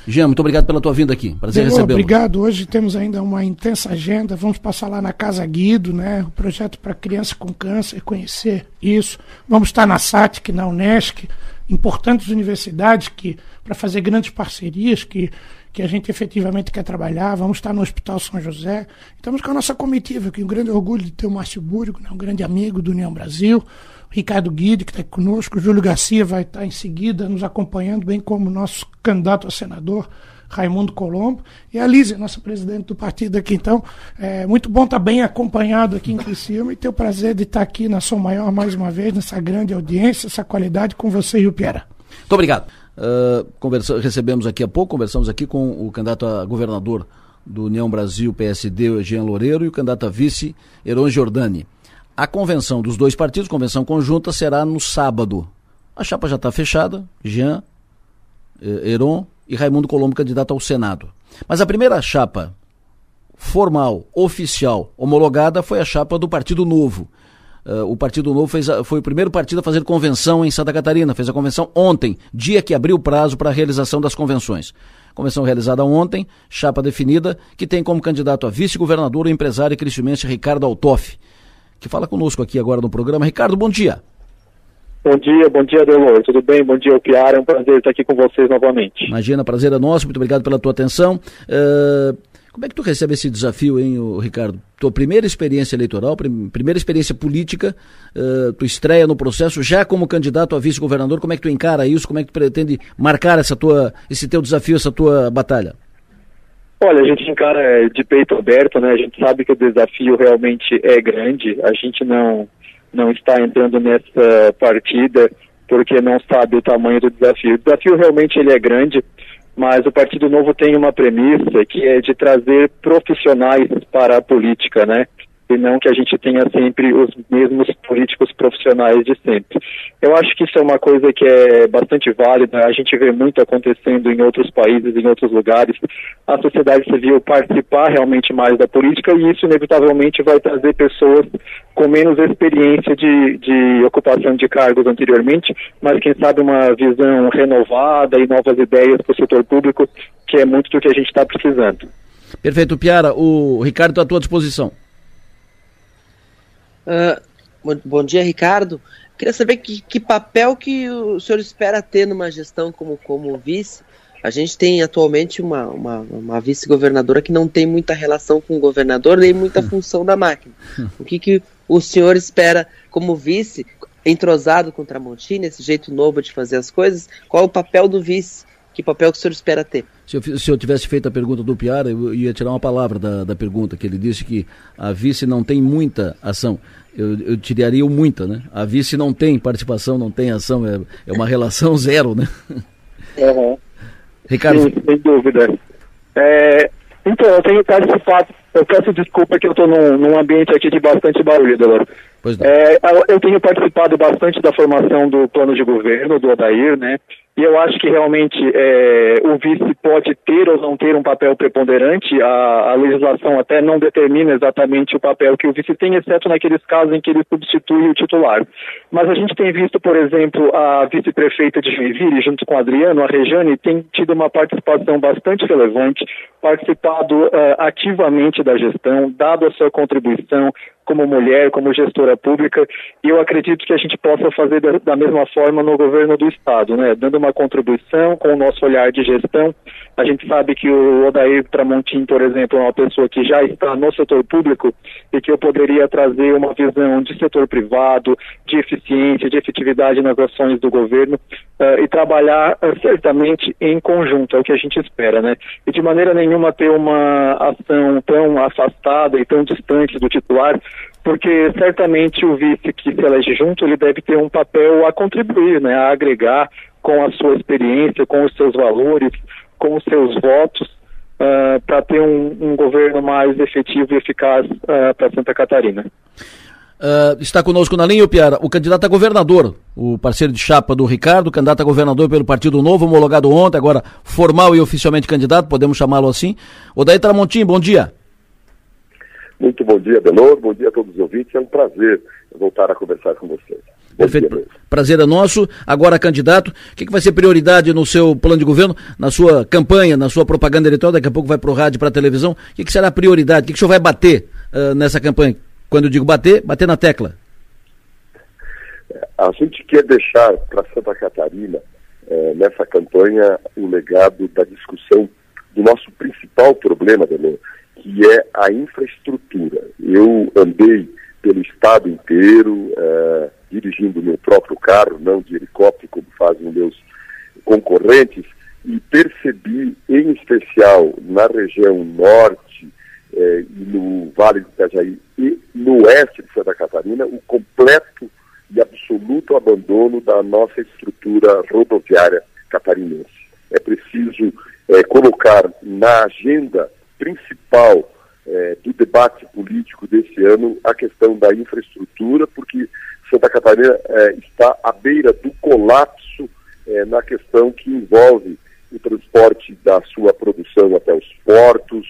Jean, muito obrigado pela tua vinda aqui. Prazer recebê-lo. Obrigado. Hoje temos ainda uma intensa agenda. Vamos passar lá na Casa Guido, né? O projeto para criança com câncer, conhecer isso. Vamos estar na SATIC, na Unesc, importantes universidades que para fazer grandes parcerias que que a gente efetivamente quer trabalhar. Vamos estar no Hospital São José. Estamos com a nossa comitiva, que é um grande orgulho de ter o Márcio Búrigo, né, um grande amigo do União Brasil. Ricardo Guide, que está aqui conosco. O Júlio Garcia vai estar em seguida nos acompanhando, bem como o nosso candidato a senador, Raimundo Colombo, e a Lízia, nossa presidente do partido aqui. Então, é muito bom estar bem acompanhado aqui em Criciúma e ter o prazer de estar aqui na Som Maior mais uma vez, nessa grande audiência, essa qualidade com você e o Piera. Muito obrigado. Uh, conversa, recebemos aqui há pouco, conversamos aqui com o candidato a governador do União Brasil PSD, Jean Loureiro, e o candidato a vice, Heron Giordani. A convenção dos dois partidos, convenção conjunta, será no sábado. A chapa já está fechada, Jean, eh, Heron e Raimundo Colombo, candidato ao Senado. Mas a primeira chapa formal, oficial, homologada foi a chapa do Partido Novo. Uh, o Partido Novo fez a, foi o primeiro partido a fazer convenção em Santa Catarina, fez a convenção ontem, dia que abriu o prazo para a realização das convenções. Convenção realizada ontem, chapa definida, que tem como candidato a vice-governador o empresário cristiumense Ricardo Altoff, que fala conosco aqui agora no programa. Ricardo, bom dia. Bom dia, bom dia, Delor. Tudo bem? Bom dia, Piara. É um prazer estar aqui com vocês novamente. Imagina, prazer é nosso. Muito obrigado pela tua atenção. Uh, como é que tu recebe esse desafio, hein, Ricardo? Tua primeira experiência eleitoral, primeira experiência política, uh, tu estreia no processo já como candidato a vice-governador. Como é que tu encara isso? Como é que tu pretende marcar essa tua, esse teu desafio, essa tua batalha? Olha, a gente encara de peito aberto, né? A gente sabe que o desafio realmente é grande. A gente não não está entrando nessa partida porque não sabe o tamanho do desafio. O desafio realmente ele é grande mas o Partido Novo tem uma premissa que é de trazer profissionais para a política, né? E não que a gente tenha sempre os mesmos políticos profissionais de sempre. Eu acho que isso é uma coisa que é bastante válida, a gente vê muito acontecendo em outros países, em outros lugares, a sociedade civil participar realmente mais da política e isso inevitavelmente vai trazer pessoas com menos experiência de, de ocupação de cargos anteriormente, mas quem sabe uma visão renovada e novas ideias para o setor público, que é muito do que a gente está precisando. Perfeito, Piara. O Ricardo está à tua disposição. Uh, bom dia, Ricardo. Queria saber que, que, papel que o senhor espera ter numa gestão como, como vice. A gente tem atualmente uma, uma, uma vice-governadora que não tem muita relação com o governador, nem muita função da máquina. O que, que o senhor espera como vice, entrosado com Tramontina, esse jeito novo de fazer as coisas? Qual é o papel do vice? Que papel que o senhor espera ter? Se eu, se eu tivesse feito a pergunta do Piara, eu ia tirar uma palavra da, da pergunta, que ele disse que a vice não tem muita ação. Eu, eu tiraria o muita, né? A vice não tem participação, não tem ação, é, é uma relação zero, né? Uhum. Ricardo. Sim, sem dúvida. É, então, eu tenho participado, eu peço desculpa que eu estou num, num, ambiente aqui de bastante barulho, Delor. É, eu tenho participado bastante da formação do plano de governo do Odair, né? E eu acho que realmente é, o vice pode ter ou não ter um papel preponderante. A, a, legislação até não determina exatamente o papel que o vice tem, exceto naqueles casos em que ele substitui o titular. Mas a gente tem visto, por exemplo, a vice-prefeita de Joinville, junto com a Adriano, a Rejane, tem tido uma participação bastante relevante, participado uh, ativamente da gestão, dado a sua contribuição, como mulher, como gestora pública, e eu acredito que a gente possa fazer da, da, mesma forma no governo do Estado, né? dando uma contribuição com o nosso olhar de gestão. A gente sabe que o Odair Tramontim, por exemplo, é uma pessoa que já está no setor público e que eu poderia trazer uma visão de setor privado, de eficiência, de efetividade nas ações do governo uh, e trabalhar uh, certamente em conjunto, é o que a gente espera, né? E de maneira nenhuma ter uma ação tão afastada e tão distante do titular, porque certamente o vice que se elege junto, ele deve ter um papel a contribuir, né, a agregar com a sua experiência, com os seus valores, com os seus votos, uh, para ter um, um, governo mais efetivo e eficaz uh, para Santa Catarina. Uh, está conosco na linha, Piara, o candidato a governador, o parceiro de chapa do Ricardo, candidato a governador pelo Partido Novo, homologado ontem, agora formal e oficialmente candidato, podemos chamá-lo assim. Odaí Tramontim, bom dia. Muito bom dia, Belor. Bom dia a todos os ouvintes. É um prazer voltar a conversar com vocês. Perfeito. Prazer é nosso. Agora, candidato, o que, que, vai ser prioridade no seu plano de governo, na sua campanha, na sua propaganda eleitoral? Daqui a pouco vai para o rádio, para a televisão. O que, que, será a prioridade? O que, que o senhor vai bater uh, nessa campanha? Quando eu digo bater, bater na tecla. A gente quer deixar para Santa Catarina, eh, nessa campanha, o legado da discussão do nosso principal problema, Delor, que é a infraestrutura. Eu andei pelo estado inteiro, é, dirigindo meu próprio carro, não de helicóptero, como fazem meus concorrentes, e percebi, em especial na região norte é, e no Vale do Itajaí e no oeste de Santa Catarina, o completo e absoluto abandono da nossa estrutura rodoviária catarinense. É preciso é, colocar na agenda principal é, do debate político desse ano a questão da infraestrutura, porque Santa Catarina é, está à beira do colapso é, na questão que envolve o transporte da sua produção até os portos,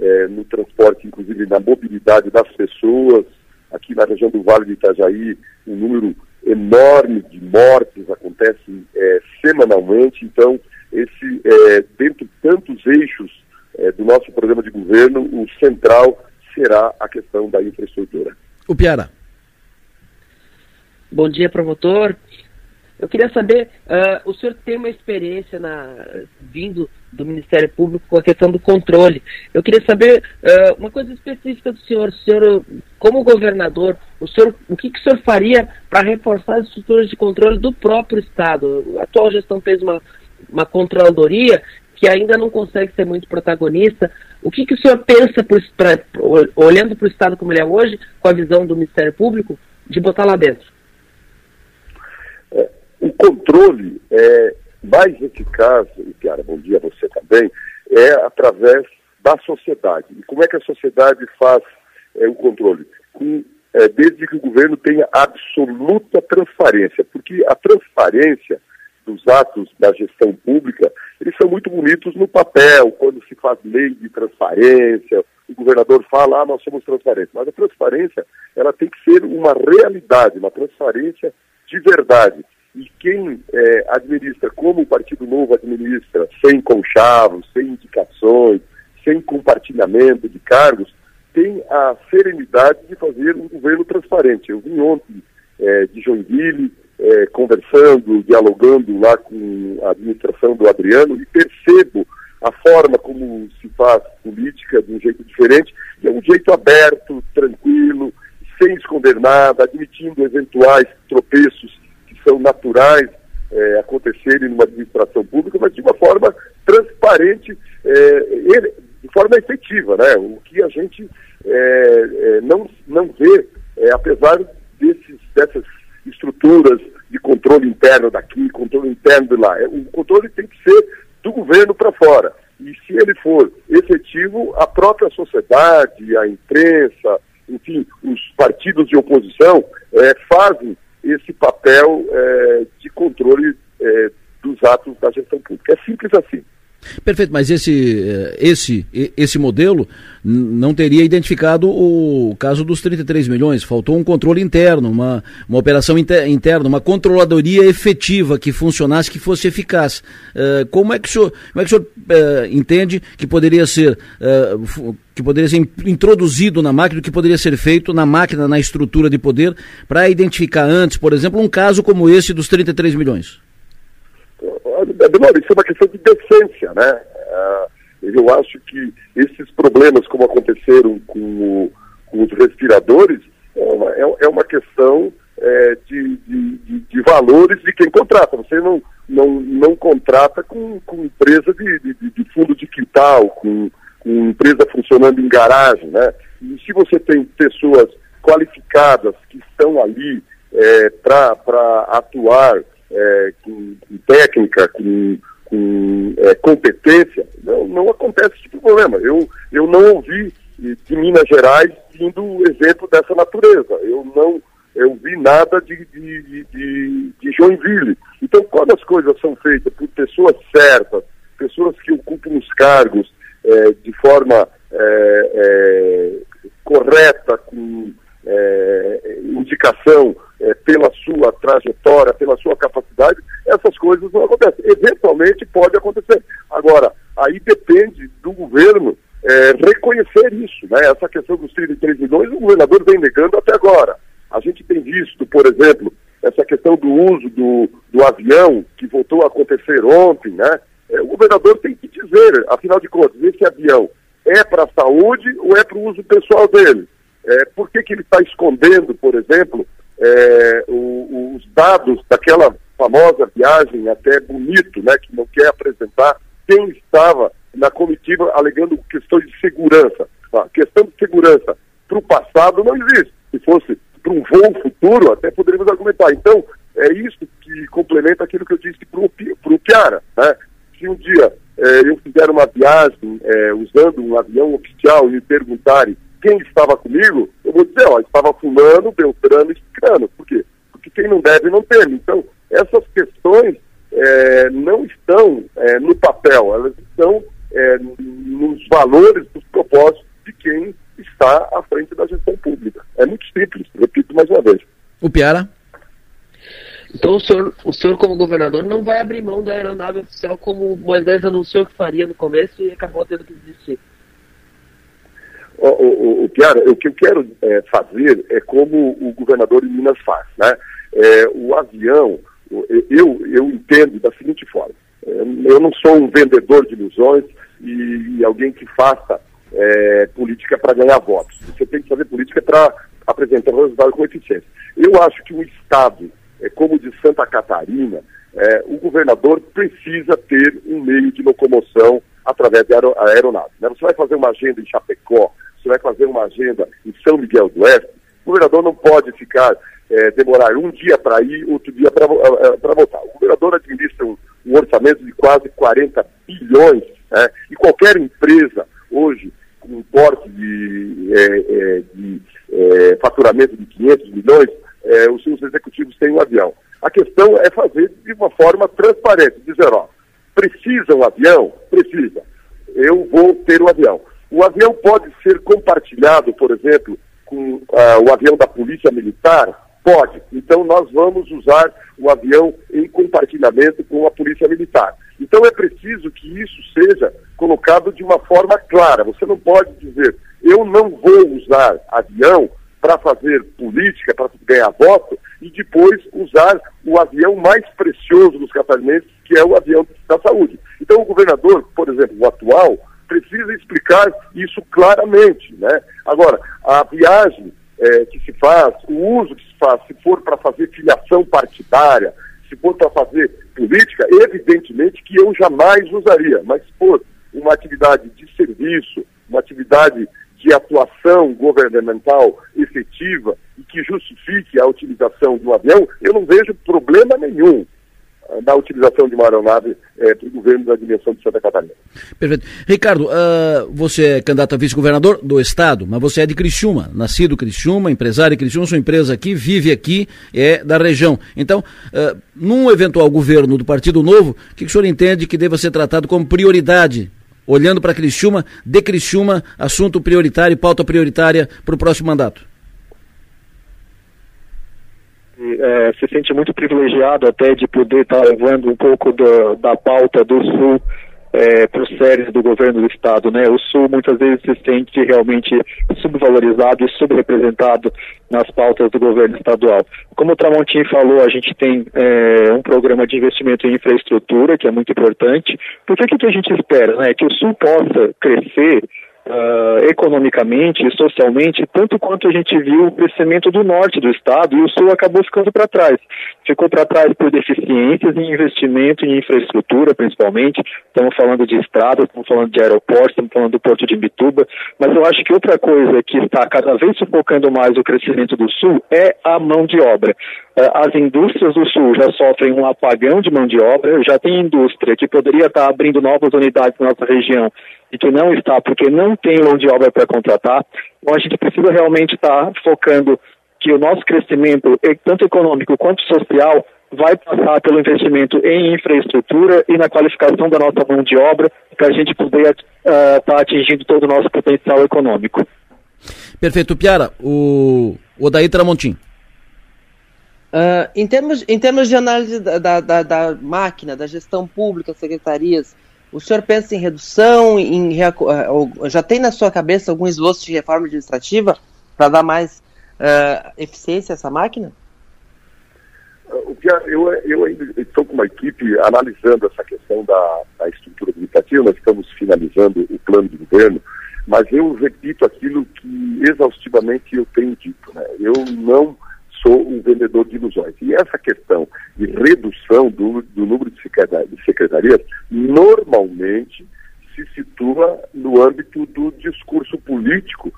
é, no transporte, inclusive, na mobilidade das pessoas. Aqui na região do Vale do Itajaí, um número enorme de mortes acontece semanalmente. Então, esse, dentro de tantos eixos do nosso programa de governo, o central será a questão da infraestrutura. O Piara. Bom dia, promotor. Eu queria saber, uh, o senhor tem uma experiência na, vindo do Ministério Público com a questão do controle. Eu queria saber uh, uma coisa específica do senhor. O senhor, como governador, o, senhor, o que, que o senhor faria para reforçar as estruturas de controle do próprio Estado? A atual gestão fez uma, uma controladoria que ainda não consegue ser muito protagonista. O que, que o senhor pensa, pra, olhando para o Estado como ele é hoje, com a visão do Ministério Público, de botar lá dentro? O controle é mais eficaz, e Piara, bom dia a você também, é através da sociedade. E como é que a sociedade faz é, o controle? Com, é, desde que o governo tenha absoluta transparência, porque a transparência dos atos da gestão pública, eles são muito bonitos no papel, quando se faz lei de transparência, o governador fala, ah, nós somos transparentes. Mas a transparência, ela tem que ser uma realidade, uma transparência de verdade. E quem é, administra, como o Partido Novo administra, sem conchavos, sem indicações, sem compartilhamento de cargos, tem a serenidade de fazer um governo transparente. Eu vim ontem é, de Joinville, é, conversando, dialogando lá com a administração do Adriano e percebo a forma como se faz política de um jeito diferente, e é um jeito aberto, tranquilo, sem esconder nada, admitindo eventuais tropeços são naturais é, acontecerem numa administração pública, mas de uma forma transparente, é, de forma efetiva, né? O que a gente é, é não, não vê, é, apesar desses, dessas estruturas de controle interno daqui, controle interno de lá. É, o controle tem que ser do governo para fora. E se ele for efetivo, a própria sociedade, a imprensa, enfim, os partidos de oposição fazem esse papel é, de controle é, dos atos da gestão pública. É simples assim. Perfeito, mas esse, eh, esse, esse modelo não teria identificado o caso dos 33 milhões. Faltou um controle interno, uma, uma operação inter, interna, uma controladoria efetiva que funcionasse, que fosse eficaz. Uh, como é que o senhor, como é que o senhor uh, entende que poderia ser uh, que poderia ser introduzido na máquina, que poderia ser feito na máquina, na estrutura de poder, para identificar antes, por exemplo, um caso como esse dos 33 milhões? Demora, isso é uma questão de decência, né? Uh, eu acho que esses problemas, como aconteceram com, o, com os respiradores, é uma, é, é uma questão é, de, de, de, de, valores de quem contrata. Você não, não, não contrata com, com empresa de, de, fundo de quintal, com, com empresa funcionando em garagem, né? E se você tem pessoas qualificadas que estão ali é, para atuar é, com, com, técnica, com, com é, competência, não, não acontece esse tipo de problema. Eu, eu não ouvi de Minas Gerais vindo exemplo dessa natureza. Eu não eu vi nada de, de, de, de Joinville. Então, quando as coisas são feitas por pessoas certas, pessoas que ocupam os cargos é, de forma é, é, correta, com é, indicação é, pela sua trajetória, pela sua capacidade, essas coisas não acontecem. Eventualmente pode acontecer. Agora, aí depende do governo é, reconhecer isso. Né? Essa questão dos 33 milhões, o governador vem negando até agora. A gente tem visto, por exemplo, essa questão do uso do, do avião, que voltou a acontecer ontem, né? É, o governador tem que dizer, afinal de contas, esse avião é para a saúde ou é para o uso pessoal dele? É, por que, que ele está escondendo, por exemplo, é, o, os dados daquela famosa viagem até bonito, né, que não quer apresentar quem estava na comitiva alegando questões de segurança. A questão de segurança para o passado não existe. Se fosse um voo futuro, até poderíamos argumentar. Então, é isso que complementa aquilo que eu disse para o Piara. Né? Se um dia é, eu fizer uma viagem é, usando um avião oficial e me perguntarem quem estava comigo, eu vou dizer, ó, estava fulano, Beltrano e Cicrano. Por quê? Porque quem não deve não teme. Então, essas questões é, não estão é, no papel, elas estão é, nos valores dos propósitos de quem está à frente da gestão pública. É muito simples, repito mais uma vez. O Piara? Então o senhor, o senhor como governador não vai abrir mão da aeronave oficial como o Moisés anunciou que faria no começo e acabou tendo que desistir. O, o, o Piara, o que eu quero é, fazer é como o governador de Minas faz, né? É, o avião, eu, eu entendo da seguinte forma, é, eu não sou um vendedor de ilusões e, e alguém que faça é, política para ganhar votos. Você tem que fazer política para apresentar um resultado com eficiência. Eu acho que um Estado é, como o de Santa Catarina, é, o governador precisa ter um meio de locomoção através de aeronave. Né? Você vai fazer uma agenda em Chapecó, você vai fazer uma agenda em São Miguel do Oeste, o governador não pode ficar, é, demorar um dia para ir, outro dia para voltar. O governador administra um, um orçamento de quase 40 bilhões, né? e qualquer empresa hoje com um porte de, é, é, de é, faturamento de 500 milhões, é, os seus executivos têm um avião. A questão é fazer de uma forma transparente, dizer, ó, precisa um avião? Precisa. Eu vou ter um avião. O avião pode ser compartilhado, por exemplo, com uh, o avião da Polícia Militar? Pode. Então nós vamos usar o avião em compartilhamento com a Polícia Militar. Então é preciso que isso seja colocado de uma forma clara. Você não pode dizer, eu não vou usar avião para fazer política, para ganhar voto, e depois usar o avião mais precioso dos catarinenses, que é o avião da saúde. Então o governador, por exemplo, o atual, precisa explicar isso claramente. Né? Agora, a viagem é, que se faz, o uso que se faz, se for para fazer filiação partidária, se for para fazer política, evidentemente que eu jamais usaria, mas se for uma atividade de serviço, uma atividade de atuação governamental efetiva e que justifique a utilização do avião, eu não vejo problema nenhum da utilização de uma aeronave é, para o governo da dimensão de Santa Catarina. Perfeito. Ricardo, uh, você é candidato a vice-governador do Estado, mas você é de Criciúma, nascido Criciúma, empresário Criciúma, sua empresa aqui, vive aqui, é da região. Então, uh, num eventual governo do Partido Novo, o que, que o senhor entende que deva ser tratado como prioridade olhando para Criciúma, de Criciúma, assunto prioritário, pauta prioritária para o próximo mandato? é, se sente muito privilegiado até de poder estar tá levando um pouco do, da pauta do Sul é, os séries do governo do Estado. Né? O Sul muitas vezes se sente realmente subvalorizado e subrepresentado nas pautas do governo estadual. Como o Tramontim falou, a gente tem é, um programa de investimento em infraestrutura, que é muito importante. Porque o que, que a gente espera? Né? Que o Sul possa crescer uh, economicamente e socialmente, tanto quanto a gente viu o crescimento do norte do estado e o sul acabou ficando para trás. Ficou para trás por deficiências em investimento em infraestrutura, principalmente. Estamos falando de estradas, estamos falando de aeroportos, estamos falando do porto de Imbituba, mas eu acho que outra coisa que está cada vez sufocando mais o crescimento do sul é a mão de obra. Uh, as indústrias do sul já sofrem um apagão de mão de obra, já tem indústria que poderia estar abrindo novas unidades na nossa região e que não está porque não tem mão de obra para contratar. Então a gente precisa realmente estar tá focando que o nosso crescimento, tanto econômico quanto social, vai passar pelo investimento em infraestrutura e na qualificação da nossa mão de obra para a gente poder estar uh, tá atingindo todo o nosso potencial econômico. Perfeito. Piara, o Odaí Tramontim. Uh, em, termos, em termos de análise da, da, da máquina, da gestão pública, secretarias, o senhor pensa em redução, em eh, já tem na sua cabeça algum esboço de reforma administrativa para dar mais uh, eficiência a essa máquina? Eu, eu ainda estou com uma equipe analisando essa questão da, da estrutura administrativa, nós estamos finalizando o plano de governo, mas eu repito aquilo que exaustivamente eu tenho dito. Né? Eu não sou um vendedor de ilusões. E essa questão de redução do, do número de secretarias normalmente se situa no âmbito do discurso político,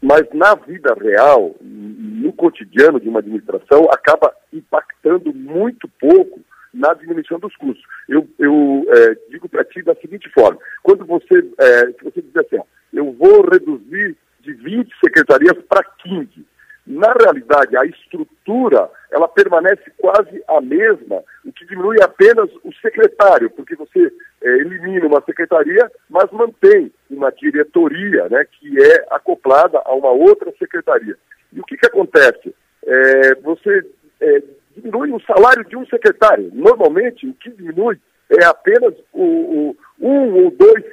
mas na vida real, no cotidiano de uma administração, acaba impactando muito pouco na diminuição dos custos. Eu, eu é, digo para ti da seguinte forma: quando você, é, se você dizer assim, ó, eu vou reduzir de 20 secretarias para 15, na realidade, a estrutura ela permanece quase a mesma, o que diminui apenas o secretário, porque você é, elimina uma secretaria, mas mantém uma diretoria, né, que é acoplada a uma outra secretaria. E o que, que acontece? É, você é, diminui o salário de um secretário. Normalmente, o que diminui é apenas o, o um ou dois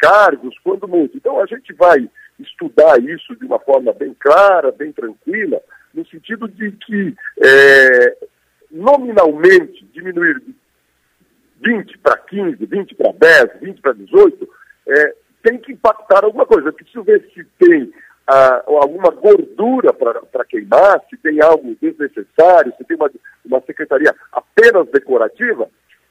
cargos, quando muito. Então, a gente vai estudar isso de uma forma bem clara, bem tranquila, no sentido de que é, nominalmente diminuir de 20 para 15, 20 para 10, 20 para 18, é, tem que impactar alguma coisa. Eu preciso ver se tem ah, alguma gordura para queimar, se tem algo desnecessário, se tem uma, uma secretaria apenas decorativa,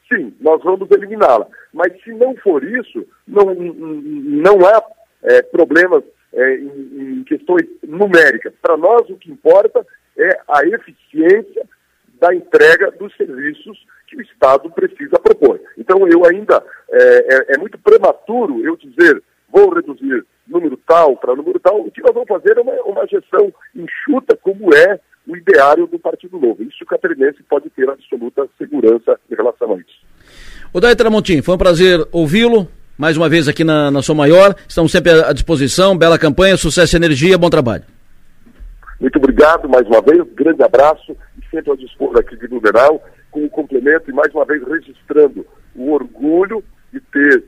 sim, nós vamos eliminá-la. Mas se não for isso, não, não há é, problemas é, em, em questões numéricas. Para nós, o que importa é a eficiência da entrega dos serviços que o Estado precisa propor. Então eu ainda, é, é, é muito prematuro eu dizer, vou reduzir número tal para número tal, o que nós vamos fazer é uma, uma gestão enxuta, como é o ideário do Partido Novo. Isso o catarinense pode ter absoluta segurança em relação a isso. O Daí Tramontim, foi um prazer ouvi-lo. Mais uma vez aqui na, na Sua Maior. Estamos sempre à disposição. Bela campanha, sucesso e energia, bom trabalho. Muito obrigado mais uma vez, grande abraço e sempre ao dispor aqui de Blumenau, com o complemento e mais uma vez registrando o orgulho de ter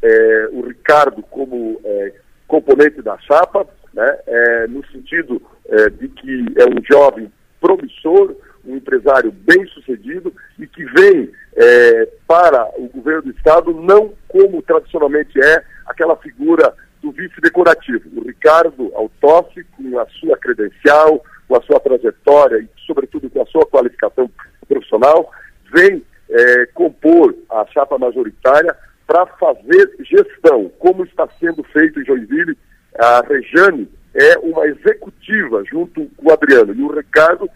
é, o Ricardo como é, componente da chapa, né, é, no sentido é, de que é um jovem promissor, um empresário bem sucedido e que vem é, para o governo do Estado não como tradicionalmente é aquela figura do vice decorativo. O Ricardo Altoff, com a sua credencial, com a sua trajetória e, sobretudo, com a sua qualificação profissional, vem é, compor a chapa majoritária para fazer gestão, como está sendo feito em Joinville. A Rejane é uma executiva junto com o Adriano e o Ricardo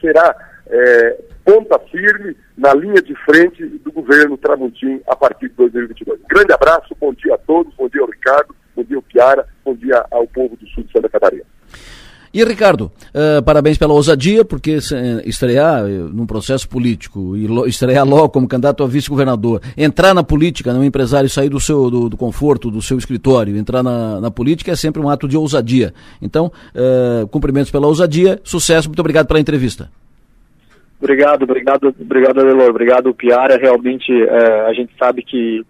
será é, ponta firme na linha de frente do governo Tramontim a partir de 2022. Grande abraço, bom dia a todos, bom dia ao Ricardo, bom dia ao Piara, bom dia ao povo do sul de Santa Catarina. E Ricardo, uh, parabéns pela ousadia, porque estrear uh, num processo político e lo, estrear logo como candidato a vice-governador, entrar na política, no empresário sair do seu do, do, conforto, do seu escritório, entrar na, na, política é sempre um ato de ousadia. Então, uh, cumprimentos pela ousadia, sucesso, muito obrigado pela entrevista. Obrigado, obrigado, obrigado, Adelor. Obrigado, Piara. Realmente, é, a gente sabe que,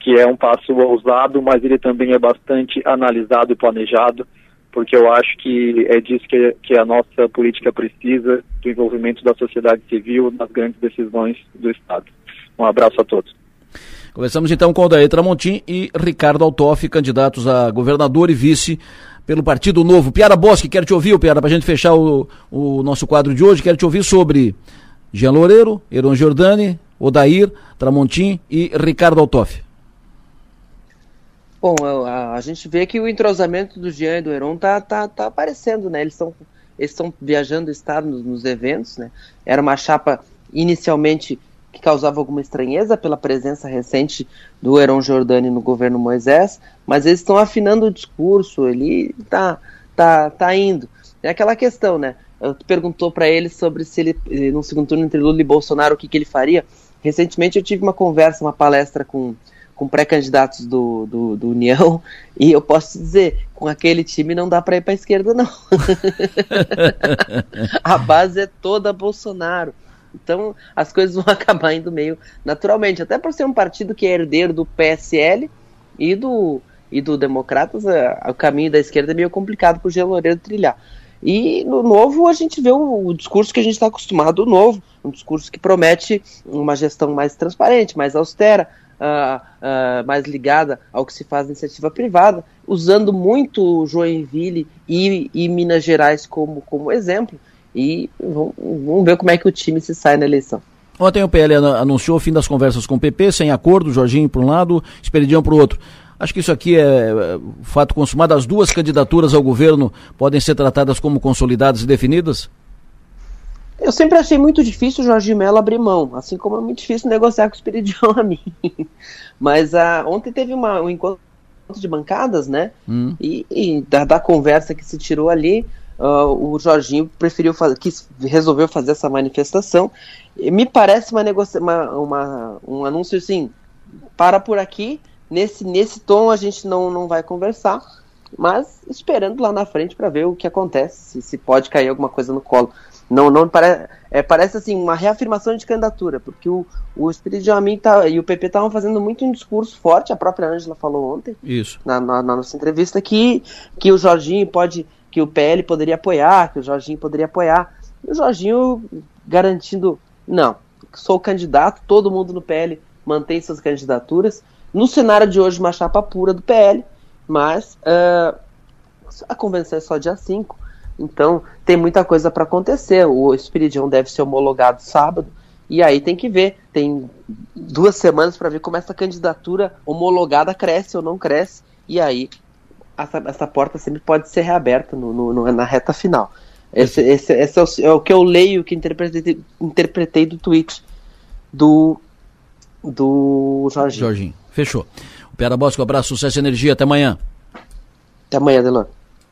que é um passo ousado, mas ele também é bastante analisado e planejado, porque eu acho que é disso que, que a nossa política precisa, do envolvimento da sociedade civil nas grandes decisões do Estado. Um abraço a todos. Conversamos então com o Daí Tramontim e Ricardo Altoff, candidatos a governador e vice pelo Partido Novo. Piara Bosque, quero te ouvir, Piara, para a gente fechar o, o nosso quadro de hoje, quero te ouvir sobre Jean Loureiro, Heron Giordani, Odair, Tramontim e Ricardo Altoff. Bom, a, a, gente vê que o entrosamento do Jean e do Heron tá, tá, tá aparecendo, né? Eles estão eles estão viajando o estado nos, nos, eventos, né? Era uma chapa inicialmente que causava alguma estranheza pela presença recente do Heron Jordani no governo Moisés, mas eles estão afinando o discurso, ele tá, tá, tá indo. É aquela questão, né? Eu perguntou para ele sobre se ele, no segundo turno entre Lula e Bolsonaro, o que, que ele faria. Recentemente eu tive uma conversa, uma palestra com, com pré-candidatos do, do, do, União, e eu posso dizer, com aquele time não dá para ir para esquerda, não. a base é toda Bolsonaro. Então as coisas vão acabar indo meio naturalmente. Até por ser um partido que é herdeiro do PSL e do, e do Democratas, é, o caminho da esquerda é meio complicado para o Jean Loureiro trilhar. E no novo a gente vê o, o discurso que a gente está acostumado, o novo, um discurso que promete uma gestão mais transparente, mais austera, uh, uh, mais ligada ao que se faz na iniciativa privada, usando muito Joinville e, e Minas Gerais como, como exemplo e vamos ver como é que o time se sai na eleição. Ontem o PL anunciou o fim das conversas com o PP, sem acordo, Jorginho para um lado, Esperidião para o outro. Acho que isso aqui é, é fato consumado. As duas candidaturas ao governo podem ser tratadas como consolidadas e definidas? Eu sempre achei muito difícil o Jorge Mello abrir mão, assim como é muito difícil negociar com o Esperidião a mim. Mas uh, ontem teve uma, um encontro de bancadas, né? Hum. E, e da, da, conversa que se tirou ali, uh, o Jorginho preferiu fazer, quis, resolveu fazer essa manifestação. E me parece uma, uma, uma, um anúncio assim, para por aqui, nesse, nesse tom a gente não, não vai conversar, mas esperando lá na frente para ver o que acontece, se, se pode cair alguma coisa no colo. Não, não parece, é, parece assim uma reafirmação de candidatura, porque o, o Espírito de Amin tá, e o PP estavam fazendo muito um discurso forte, a própria Ângela falou ontem, Isso. Na, na, na, nossa entrevista, que, que o Jorginho pode que o PL poderia apoiar, que o Jorginho poderia apoiar. E o Jorginho garantindo, não, sou candidato, todo mundo no PL mantém suas candidaturas. No cenário de hoje, uma chapa pura do PL, mas uh, a convenção é só dia 5, então tem muita coisa para acontecer. O Espiridião deve ser homologado sábado, e aí tem que ver. Tem duas semanas para ver como essa candidatura homologada cresce ou não cresce, e aí essa, essa porta sempre pode ser reaberta no, no, na reta final. Esse, esse, esse é, o, é, o, que eu leio, que interpretei, interpretei do tweet do, do Jorginho. Jorginho. Fechou. O Piara Bosco, abraço, sucesso e energia. Até amanhã. Até amanhã, Delor.